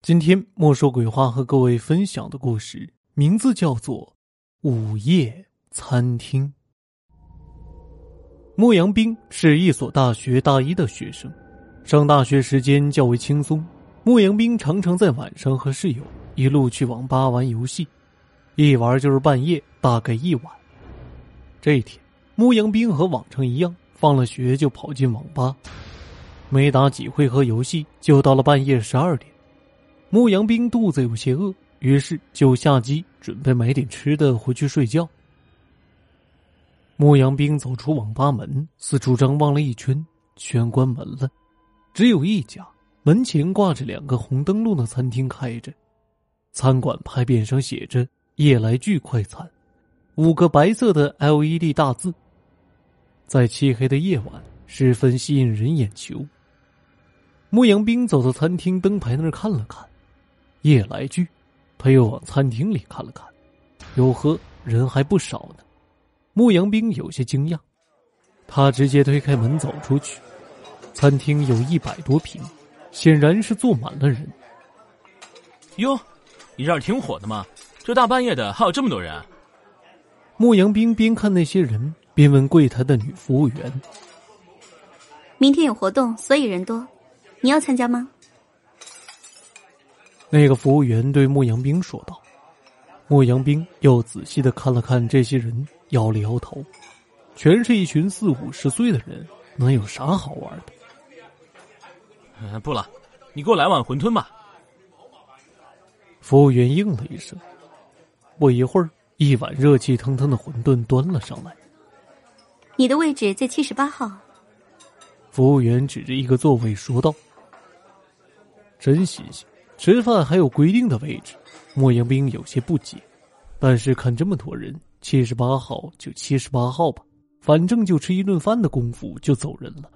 今天莫说鬼话和各位分享的故事名字叫做《午夜餐厅》。牧羊兵是一所大学大一的学生，上大学时间较为轻松。牧羊兵常常在晚上和室友一路去网吧玩游戏，一玩就是半夜，大概一晚。这一天，牧羊兵和往常一样，放了学就跑进网吧，没打几回合游戏，就到了半夜十二点。牧羊兵肚子有些饿，于是就下机准备买点吃的回去睡觉。牧羊兵走出网吧门，四处张望了一圈，全关门了，只有一家门前挂着两个红灯笼的餐厅开着，餐馆牌匾上写着“夜来聚快餐”，五个白色的 LED 大字，在漆黑的夜晚十分吸引人眼球。牧羊兵走到餐厅灯牌那儿看了看。夜来居，他又往餐厅里看了看，哟呵，人还不少呢。牧羊兵有些惊讶，他直接推开门走出去。餐厅有一百多平，显然是坐满了人。哟，你这儿挺火的嘛，这大半夜的还有这么多人。牧羊兵边看那些人，边问柜台的女服务员：“明天有活动，所以人多，你要参加吗？”那个服务员对牧羊兵说道：“牧羊兵又仔细的看了看这些人，摇了摇头，全是一群四五十岁的人，能有啥好玩的？”“嗯，不了，你给我来碗馄饨吧。”服务员应了一声。不一会儿，一碗热气腾腾的馄饨端了上来。“你的位置在七十八号。”服务员指着一个座位说道。“真新鲜。”吃饭还有规定的位置，牧羊兵有些不解，但是看这么多人，七十八号就七十八号吧，反正就吃一顿饭的功夫就走人了。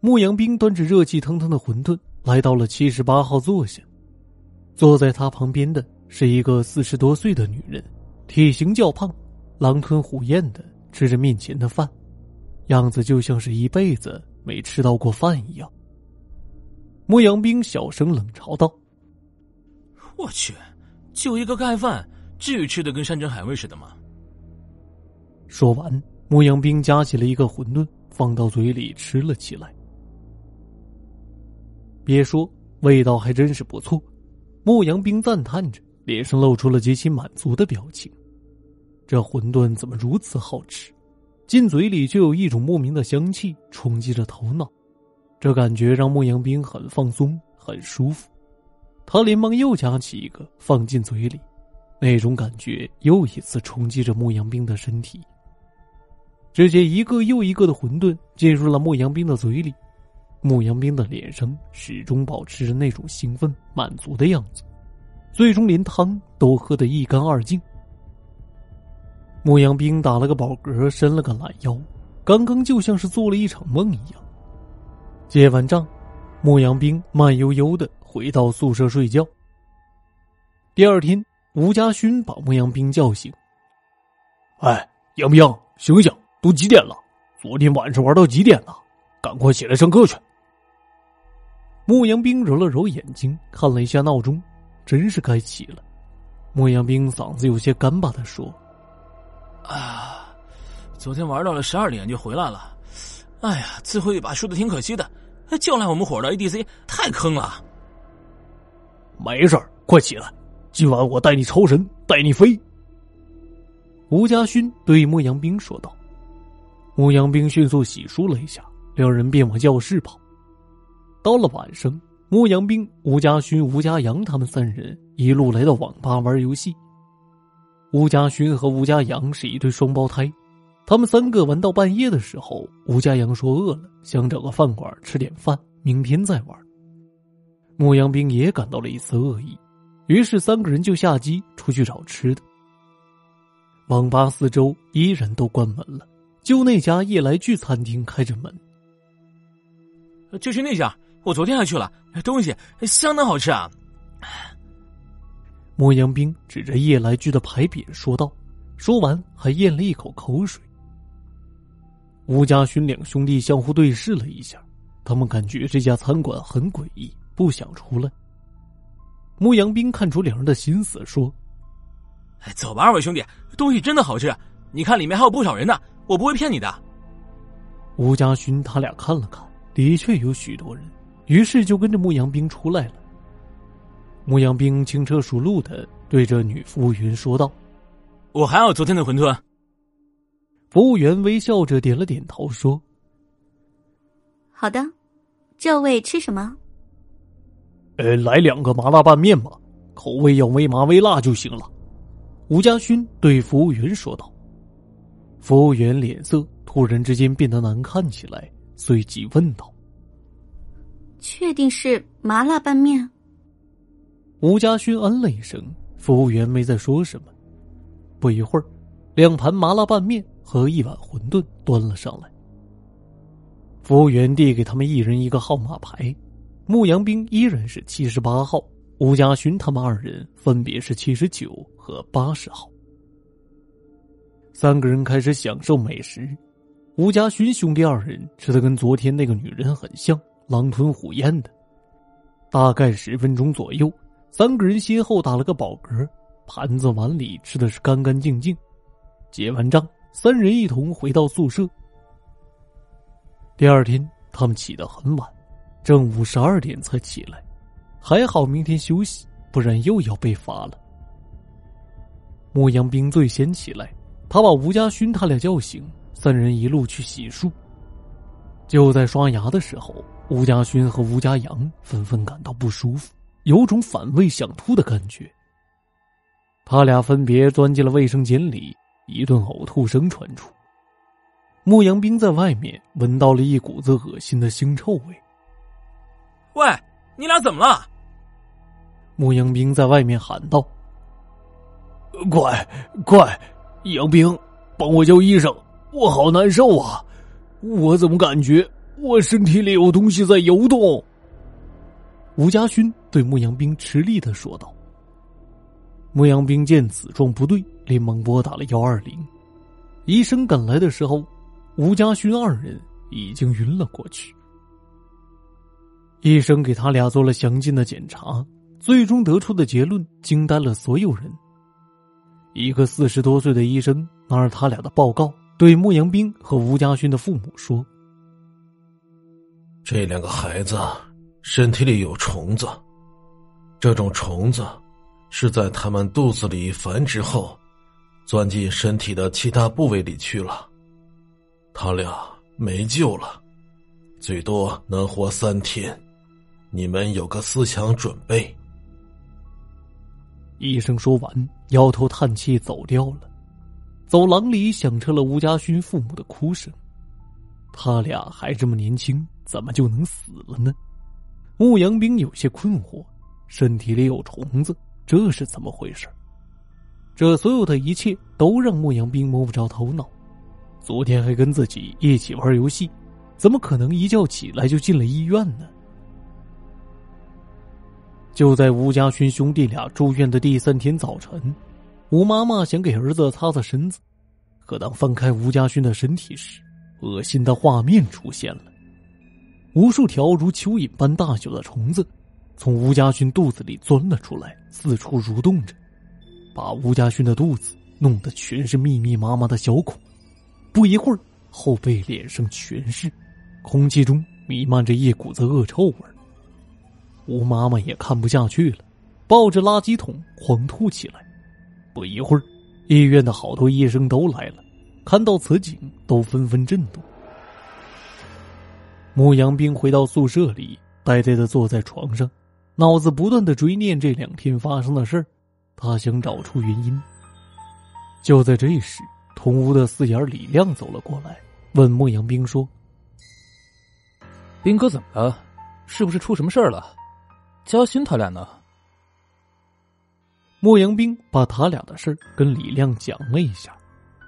牧羊兵端着热气腾腾的馄饨来到了七十八号坐下，坐在他旁边的是一个四十多岁的女人，体型较胖，狼吞虎咽的吃着面前的饭，样子就像是一辈子没吃到过饭一样。牧羊兵小声冷嘲道：“我去，就一个盖饭，至于吃的跟山珍海味似的吗？”说完，牧羊兵夹起了一个馄饨，放到嘴里吃了起来。别说，味道还真是不错。牧羊兵赞叹着，脸上露出了极其满足的表情。这馄饨怎么如此好吃？进嘴里就有一种莫名的香气冲击着头脑。这感觉让牧羊兵很放松，很舒服。他连忙又夹起一个放进嘴里，那种感觉又一次冲击着牧羊兵的身体。只见一个又一个的馄饨进入了牧羊兵的嘴里，牧羊兵的脸上始终保持着那种兴奋、满足的样子，最终连汤都喝得一干二净。牧羊兵打了个饱嗝，伸了个懒腰，刚刚就像是做了一场梦一样。结完账，牧羊兵慢悠悠的回到宿舍睡觉。第二天，吴家勋把牧羊兵叫醒：“哎，杨兵，醒醒，都几点了？昨天晚上玩到几点了？赶快起来上课去！”牧羊兵揉了揉眼睛，看了一下闹钟，真是该起了。牧羊兵嗓子有些干巴的说：“啊，昨天玩到了十二点就回来了。哎呀，最后一把输的挺可惜的。”叫来我们伙的 ADC 太坑了。没事儿，快起来，今晚我带你超神，带你飞。吴家勋对牧羊兵说道。牧羊兵迅速洗漱了一下，两人便往教室跑。到了晚上，牧羊兵、吴家勋、吴家阳他们三人一路来到网吧玩游戏。吴家勋和吴家阳是一对双胞胎。他们三个玩到半夜的时候，吴家阳说饿了，想找个饭馆吃点饭，明天再玩。牧羊兵也感到了一丝恶意，于是三个人就下机出去找吃的。网吧四周依然都关门了，就那家夜来聚餐厅开着门。就是那家，我昨天还去了，东西相当好吃啊。牧羊兵指着夜来聚的牌匾说道，说完还咽了一口口水。吴家勋两兄弟相互对视了一下，他们感觉这家餐馆很诡异，不想出来。牧羊兵看出两人的心思，说：“哎，走吧，二位兄弟，东西真的好吃。你看里面还有不少人呢，我不会骗你的。”吴家勋他俩看了看，的确有许多人，于是就跟着牧羊兵出来了。牧羊兵轻车熟路的对着女服务员说道：“我还要昨天的馄饨。”服务员微笑着点了点头，说：“好的，这位吃什么？”“呃，来两个麻辣拌面吧，口味要微麻微辣就行了。”吴家勋对服务员说道。服务员脸色突然之间变得难看起来，随即问道：“确定是麻辣拌面？”吴家勋嗯了一声，服务员没再说什么。不一会儿，两盘麻辣拌面。和一碗馄饨端了上来。服务员递给他们一人一个号码牌，牧羊兵依然是七十八号，吴家勋他们二人分别是七十九和八十号。三个人开始享受美食，吴家勋兄弟二人吃的跟昨天那个女人很像，狼吞虎咽的。大概十分钟左右，三个人先后打了个饱嗝，盘子碗里吃的是干干净净。结完账。三人一同回到宿舍。第二天，他们起得很晚，正午十二点才起来。还好明天休息，不然又要被罚了。牧羊兵最先起来，他把吴家勋他俩叫醒，三人一路去洗漱。就在刷牙的时候，吴家勋和吴家阳纷纷感到不舒服，有种反胃想吐的感觉。他俩分别钻进了卫生间里。一顿呕吐声传出，牧羊兵在外面闻到了一股子恶心的腥臭味。喂，你俩怎么了？牧羊兵在外面喊道：“快快，杨兵，帮我叫医生！我好难受啊！我怎么感觉我身体里有东西在游动？”吴家勋对牧羊兵吃力的说道。牧羊兵见此状不对。连忙拨打了幺二零，医生赶来的时候，吴家勋二人已经晕了过去。医生给他俩做了详尽的检查，最终得出的结论惊呆了所有人。一个四十多岁的医生拿着他俩的报告，对牧羊兵和吴家勋的父母说：“这两个孩子身体里有虫子，这种虫子是在他们肚子里繁殖后。”钻进身体的其他部位里去了，他俩没救了，最多能活三天，你们有个思想准备。医生说完，摇头叹气走掉了。走廊里响彻了吴家勋父母的哭声。他俩还这么年轻，怎么就能死了呢？牧羊兵有些困惑，身体里有虫子，这是怎么回事？这所有的一切都让牧羊兵摸不着头脑。昨天还跟自己一起玩游戏，怎么可能一觉起来就进了医院呢？就在吴家勋兄弟俩住院的第三天早晨，吴妈妈想给儿子擦擦身子，可当翻开吴家勋的身体时，恶心的画面出现了：无数条如蚯蚓般大小的虫子从吴家勋肚子里钻了出来，四处蠕动着。把吴家勋的肚子弄得全是密密麻麻的小孔，不一会儿，后背、脸上全是，空气中弥漫着一股子恶臭味吴妈妈也看不下去了，抱着垃圾桶狂吐起来。不一会儿，医院的好多医生都来了，看到此景都纷纷震动。牧羊兵回到宿舍里，呆呆的坐在床上，脑子不断的追念这两天发生的事儿。他想找出原因。就在这时，同屋的四眼李亮走了过来，问牧羊兵说：“兵哥怎么了？是不是出什么事儿了？嘉欣他俩呢？”牧羊兵把他俩的事跟李亮讲了一下。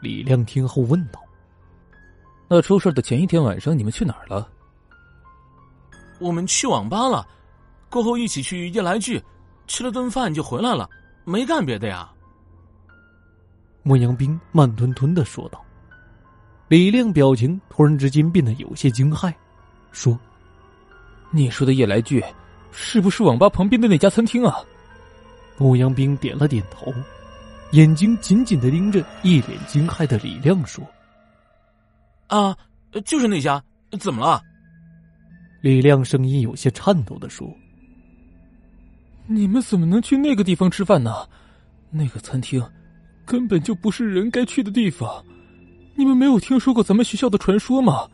李亮听后问道：“那出事的前一天晚上，你们去哪儿了？”“我们去网吧了，过后一起去夜来剧，吃了顿饭就回来了。”没干别的呀。牧羊兵慢吞吞的说道。李亮表情突然之间变得有些惊骇，说：“你说的夜来剧，是不是网吧旁边的那家餐厅啊？牧羊兵点了点头，眼睛紧紧的盯着一脸惊骇的李亮说：“啊，就是那家，怎么了？”李亮声音有些颤抖的说：“你们怎么能去那个地方吃饭呢？那个餐厅根本就不是人该去的地方。你们没有听说过咱们学校的传说吗？”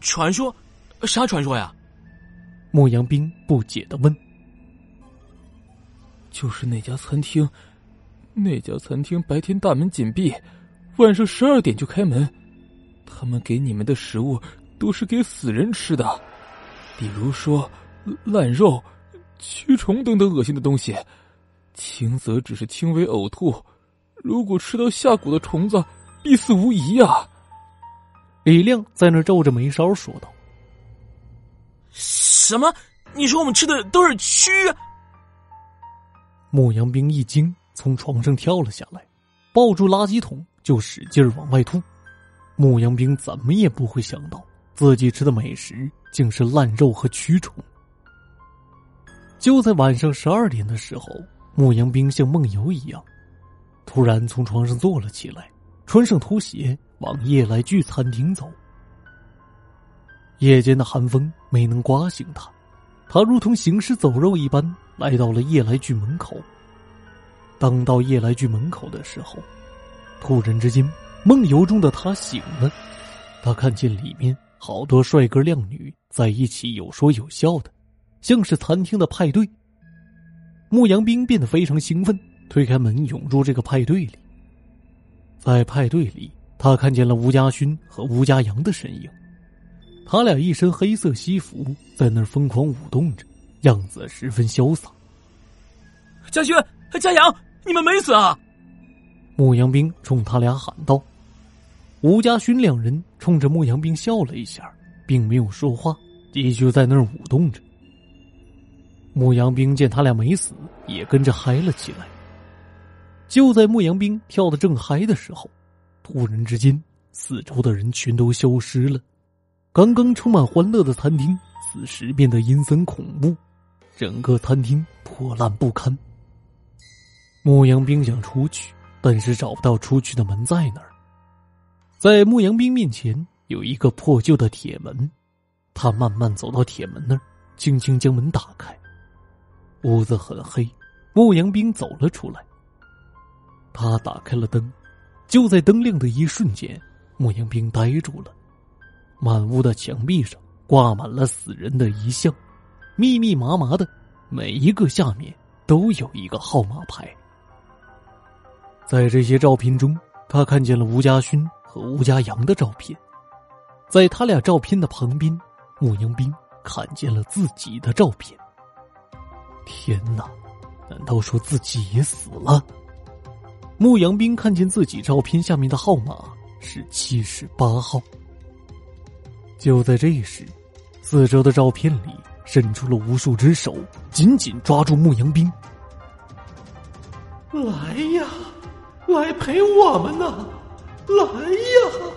传说？啥传说呀？牧羊兵不解的问。就是那家餐厅，那家餐厅白天大门紧闭，晚上十二点就开门。他们给你们的食物都是给死人吃的，比如说烂肉、蛆虫等等恶心的东西。轻则只是轻微呕吐，如果吃到下蛊的虫子，必死无疑啊。李亮在那皱着眉梢说道：“什么？你说我们吃的都是蛆？”牧羊兵一惊，从床上跳了下来，抱住垃圾桶就使劲往外吐。牧羊兵怎么也不会想到，自己吃的美食竟是烂肉和蛆虫。就在晚上十二点的时候，牧羊兵像梦游一样，突然从床上坐了起来，穿上拖鞋往夜来聚餐厅走。夜间的寒风没能刮醒他，他如同行尸走肉一般。来到了夜来居门口。当到夜来居门口的时候，突然之间，梦游中的他醒了。他看见里面好多帅哥靓女在一起有说有笑的，像是餐厅的派对。牧羊兵变得非常兴奋，推开门涌入这个派对里。在派对里，他看见了吴家勋和吴家阳的身影，他俩一身黑色西服，在那儿疯狂舞动着。样子十分潇洒。家勋、家阳，你们没死啊！牧羊兵冲他俩喊道。吴家勋两人冲着牧羊兵笑了一下，并没有说话，继续在那儿舞动着。牧羊兵见他俩没死，也跟着嗨了起来。就在牧羊兵跳的正嗨的时候，突然之间，四周的人全都消失了。刚刚充满欢乐的餐厅，此时变得阴森恐怖。整个餐厅破烂不堪。牧羊兵想出去，但是找不到出去的门在哪儿。在牧羊兵面前有一个破旧的铁门，他慢慢走到铁门那儿，轻轻将门打开。屋子很黑，牧羊兵走了出来。他打开了灯，就在灯亮的一瞬间，牧羊兵呆住了。满屋的墙壁上挂满了死人的遗像。密密麻麻的，每一个下面都有一个号码牌。在这些照片中，他看见了吴家勋和吴家阳的照片。在他俩照片的旁边，牧羊兵看见了自己的照片。天哪！难道说自己也死了？牧羊兵看见自己照片下面的号码是七十八号。就在这时，四周的照片里。伸出了无数只手，紧紧抓住牧羊兵。来呀，来陪我们呐！来呀！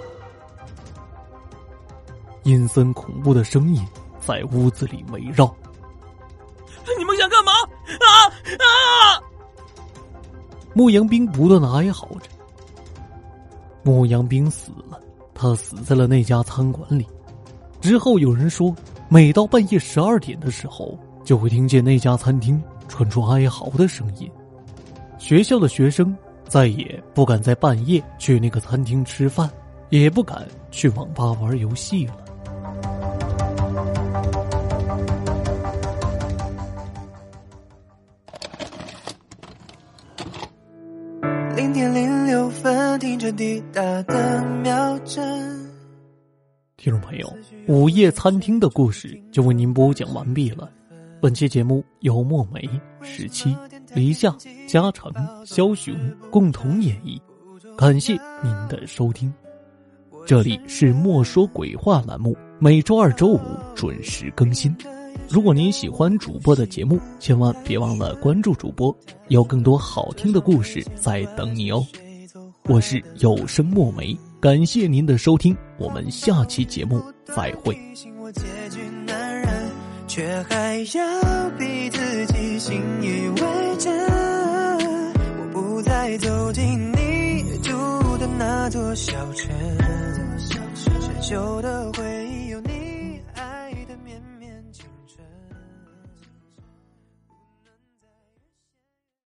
阴森恐怖的声音在屋子里围绕。啊！牧羊兵不断的哀嚎着。牧羊兵死了，他死在了那家餐馆里。之后有人说。每到半夜十二点的时候，就会听见那家餐厅传出哀嚎的声音。学校的学生再也不敢在半夜去那个餐厅吃饭，也不敢去网吧玩游戏了。零点零六分，听着滴答的秒针。听众朋友，午夜餐厅的故事就为您播讲完毕了。本期节目由墨梅、十七、黎夏、嘉诚、肖雄共同演绎，感谢您的收听。这里是莫说鬼话栏目，每周二、周五准时更新。如果您喜欢主播的节目，千万别忘了关注主播，有更多好听的故事在等你哦。我是有声墨梅。感谢您的收听，我们下期节目再会。却还要逼自己信以为真。我不再走进你住的那座小城，生锈的回。